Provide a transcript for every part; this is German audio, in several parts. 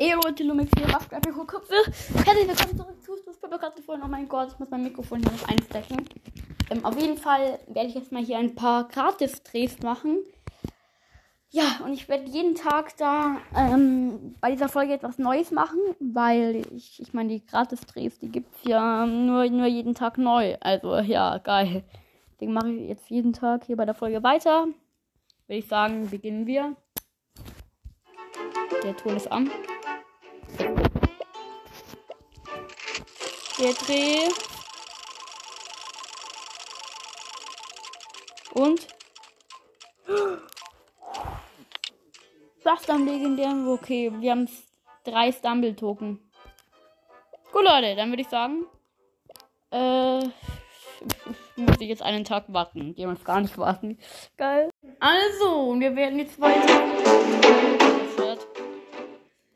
Bleibt für Köpfe? Herzlich willkommen zurück zu Fußballbekannte vorhin. Oh mein Gott, ich muss mein Mikrofon hier noch einstecken. Ähm, auf jeden Fall werde ich jetzt mal hier ein paar Gratis-Drehs machen. Ja, und ich werde jeden Tag da ähm, bei dieser Folge etwas Neues machen, weil ich, ich meine, die Gratis-Drehs, die gibt es ja nur, nur jeden Tag neu. Also ja, geil. Den mache ich jetzt jeden Tag hier bei der Folge weiter. Würde ich sagen, beginnen wir. Der Ton ist an. Der Dreh. Und. Was am legendären? Okay, wir haben drei Stumble-Token. Gut, Leute, dann würde ich sagen. Äh. Muss ich jetzt einen Tag warten. Muss gar nicht warten. Geil. Also, wir werden jetzt weiter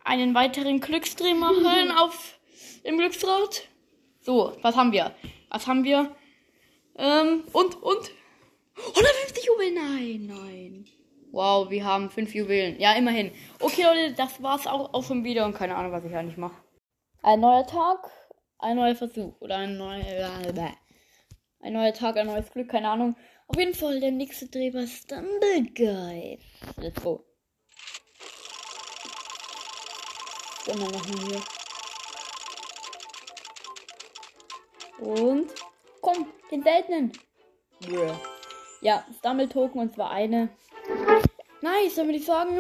einen weiteren Glücksdreh machen auf im Glücksrad. So, was haben wir? Was haben wir? Ähm, und, und? 150 Juwelen? Nein, nein. Wow, wir haben 5 Juwelen. Ja, immerhin. Okay, Leute, das war's auch, auch schon wieder und keine Ahnung, was ich eigentlich mache. Ein neuer Tag, ein neuer Versuch oder ein neuer. Ein neuer Tag, ein neues Glück, keine Ahnung. Auf jeden Fall der nächste Dreh war Stumble Guy. Let's go. Immer noch hier. Und komm, den seltenen. Yeah. Ja, Stumble-Token und zwar eine. Nice, dann würde ich sagen,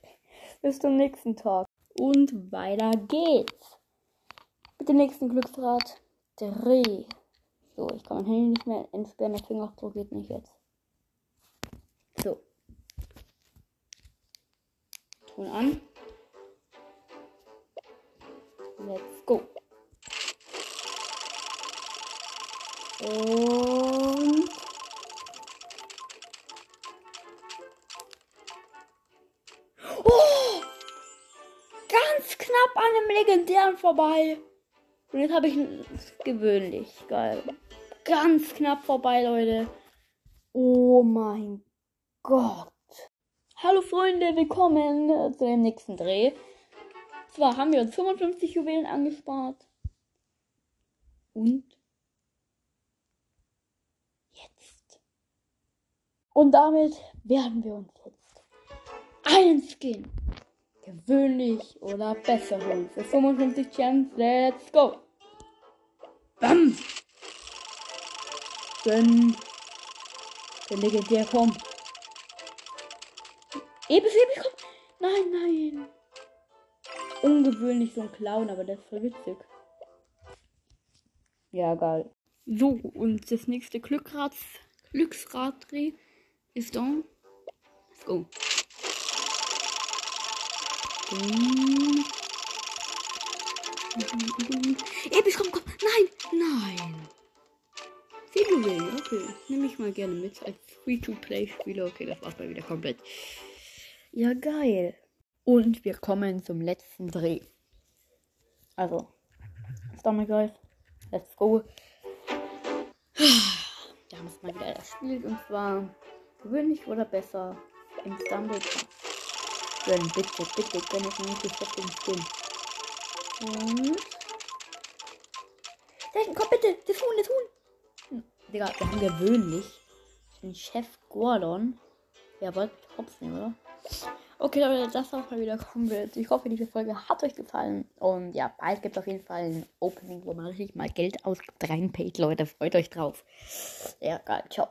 bis zum nächsten Tag. Und weiter geht's. Mit dem nächsten Glücksrad. Dreh. So, ich kann mein Handy nicht mehr entsperren, der Fingerabdruck geht nicht jetzt. So. Ton an. Let's go. Und oh! Ganz knapp an dem legendären vorbei. Und jetzt habe ich gewöhnlich. Geil. Ganz knapp vorbei, Leute. Oh mein Gott. Hallo Freunde, willkommen zu dem nächsten Dreh. Zwar haben wir uns 55 Juwelen angespart. Und jetzt. Und damit werden wir uns jetzt einen Skin gewöhnlich oder besser holen. Für 55 Gems, let's go. Bam. Wenn der legendär kommt. Episch, episch, komm. Nein, nein. Ungewöhnlich so ein Clown, aber der ist voll witzig. Ja, geil. So, und das nächste Glückrad, Glücksraddreh ist da. Let's go. Episch, komm, komm. Nein, nein. Figuring, okay. Nehme ich mal gerne mit als Free-to-Play-Spieler. Okay, das war's mal wieder komplett. Ja, geil. Und wir kommen zum letzten Dreh. Also, Stomach Guys, let's go. Wir haben es mal wieder erspielt und zwar gewöhnlich oder besser im Stumble Pass. Gönn, bitte, bitte, gönn ich mir nicht auf den Skin. Und. Selten, komm bitte, das Huhn, das Huhn. Digga, wir haben gewöhnlich. Ich bin Chef Gordon. Ja, wollt hops nehmen, oder? Okay, Leute, das war's mal wieder wird. Ich hoffe, diese Folge hat euch gefallen. Und ja, bald gibt es auf jeden Fall ein Opening, wo man richtig mal Geld ausgibt. Reinpaid, Leute. Freut euch drauf. Ja, geil. Ciao.